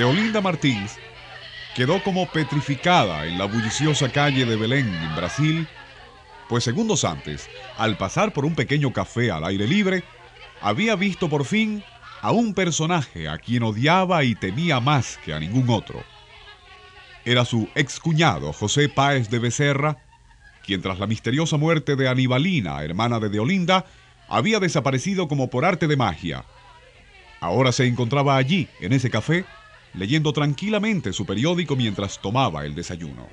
De Olinda Martins quedó como petrificada en la bulliciosa calle de Belén, en Brasil, pues segundos antes, al pasar por un pequeño café al aire libre, había visto por fin a un personaje a quien odiaba y temía más que a ningún otro. Era su excuñado José Páez de Becerra, quien tras la misteriosa muerte de Anibalina, hermana de Deolinda, había desaparecido como por arte de magia. Ahora se encontraba allí, en ese café, leyendo tranquilamente su periódico mientras tomaba el desayuno.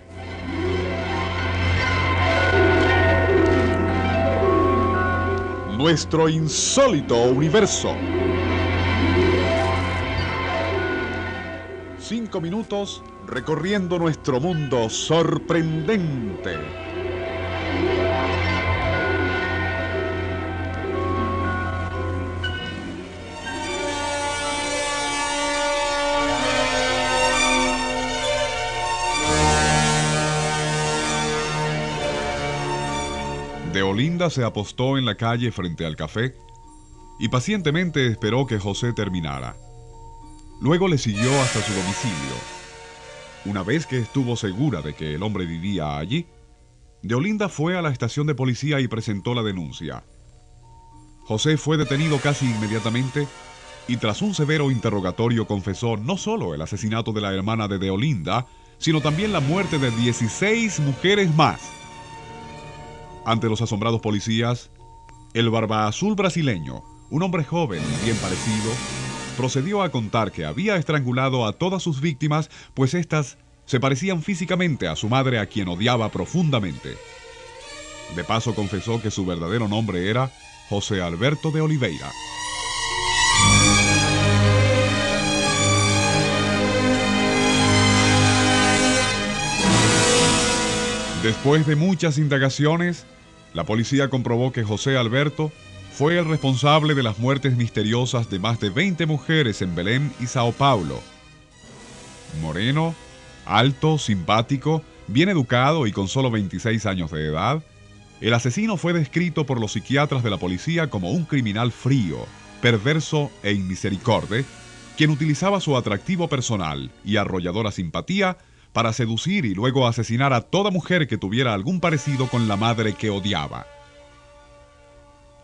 Nuestro insólito universo. Cinco minutos recorriendo nuestro mundo sorprendente. Deolinda se apostó en la calle frente al café y pacientemente esperó que José terminara. Luego le siguió hasta su domicilio. Una vez que estuvo segura de que el hombre vivía allí, Deolinda fue a la estación de policía y presentó la denuncia. José fue detenido casi inmediatamente y tras un severo interrogatorio confesó no solo el asesinato de la hermana de Deolinda, sino también la muerte de 16 mujeres más. Ante los asombrados policías, el barba azul brasileño, un hombre joven y bien parecido, procedió a contar que había estrangulado a todas sus víctimas, pues éstas se parecían físicamente a su madre a quien odiaba profundamente. De paso confesó que su verdadero nombre era José Alberto de Oliveira. Después de muchas indagaciones, la policía comprobó que José Alberto fue el responsable de las muertes misteriosas de más de 20 mujeres en Belén y Sao Paulo. Moreno, alto, simpático, bien educado y con solo 26 años de edad, el asesino fue descrito por los psiquiatras de la policía como un criminal frío, perverso e inmisericorde, quien utilizaba su atractivo personal y arrolladora simpatía para seducir y luego asesinar a toda mujer que tuviera algún parecido con la madre que odiaba.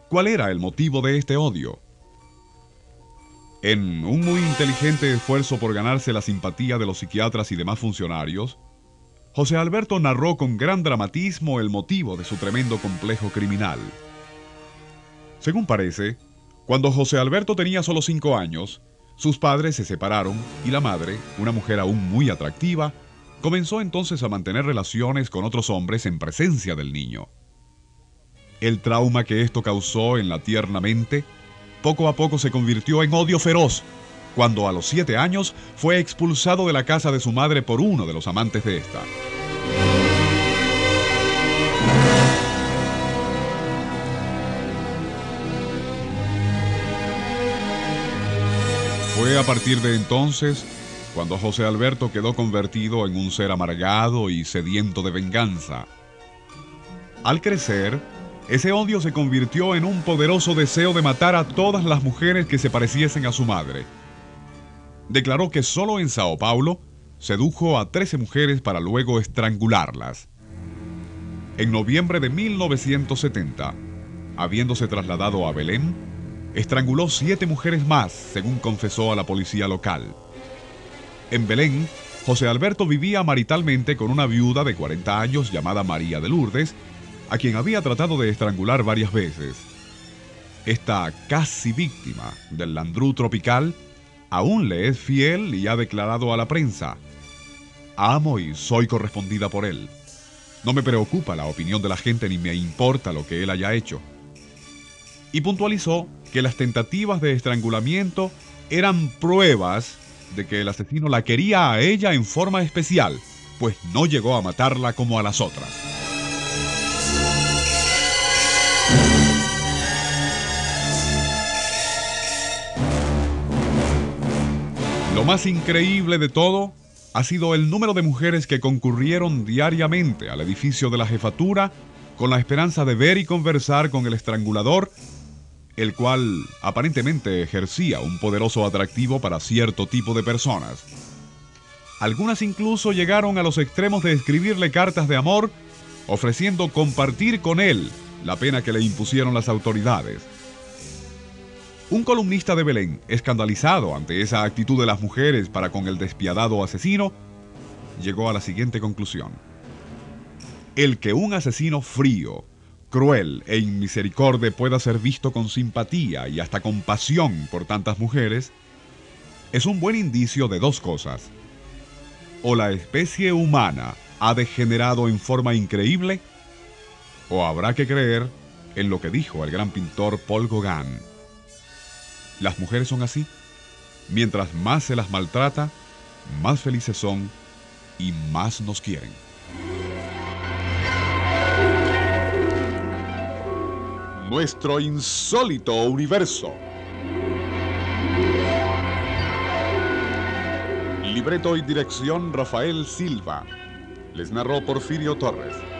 ¿Cuál era el motivo de este odio? En un muy inteligente esfuerzo por ganarse la simpatía de los psiquiatras y demás funcionarios, José Alberto narró con gran dramatismo el motivo de su tremendo complejo criminal. Según parece, cuando José Alberto tenía solo cinco años, sus padres se separaron y la madre, una mujer aún muy atractiva, Comenzó entonces a mantener relaciones con otros hombres en presencia del niño. El trauma que esto causó en la tierna mente poco a poco se convirtió en odio feroz cuando a los siete años fue expulsado de la casa de su madre por uno de los amantes de esta. Fue a partir de entonces cuando José Alberto quedó convertido en un ser amargado y sediento de venganza. Al crecer, ese odio se convirtió en un poderoso deseo de matar a todas las mujeres que se pareciesen a su madre. Declaró que solo en Sao Paulo sedujo a 13 mujeres para luego estrangularlas. En noviembre de 1970, habiéndose trasladado a Belén, estranguló siete mujeres más, según confesó a la policía local. En Belén, José Alberto vivía maritalmente con una viuda de 40 años llamada María de Lourdes, a quien había tratado de estrangular varias veces. Esta casi víctima del landrú tropical aún le es fiel y ha declarado a la prensa, amo y soy correspondida por él. No me preocupa la opinión de la gente ni me importa lo que él haya hecho. y puntualizó que las tentativas de estrangulamiento eran pruebas de que el asesino la quería a ella en forma especial, pues no llegó a matarla como a las otras. Lo más increíble de todo ha sido el número de mujeres que concurrieron diariamente al edificio de la jefatura con la esperanza de ver y conversar con el estrangulador, el cual aparentemente ejercía un poderoso atractivo para cierto tipo de personas. Algunas incluso llegaron a los extremos de escribirle cartas de amor, ofreciendo compartir con él la pena que le impusieron las autoridades. Un columnista de Belén, escandalizado ante esa actitud de las mujeres para con el despiadado asesino, llegó a la siguiente conclusión. El que un asesino frío, cruel e inmisericorde pueda ser visto con simpatía y hasta compasión por tantas mujeres, es un buen indicio de dos cosas. O la especie humana ha degenerado en forma increíble, o habrá que creer en lo que dijo el gran pintor Paul Gauguin. Las mujeres son así. Mientras más se las maltrata, más felices son y más nos quieren. Nuestro insólito universo. Libreto y dirección Rafael Silva. Les narró Porfirio Torres.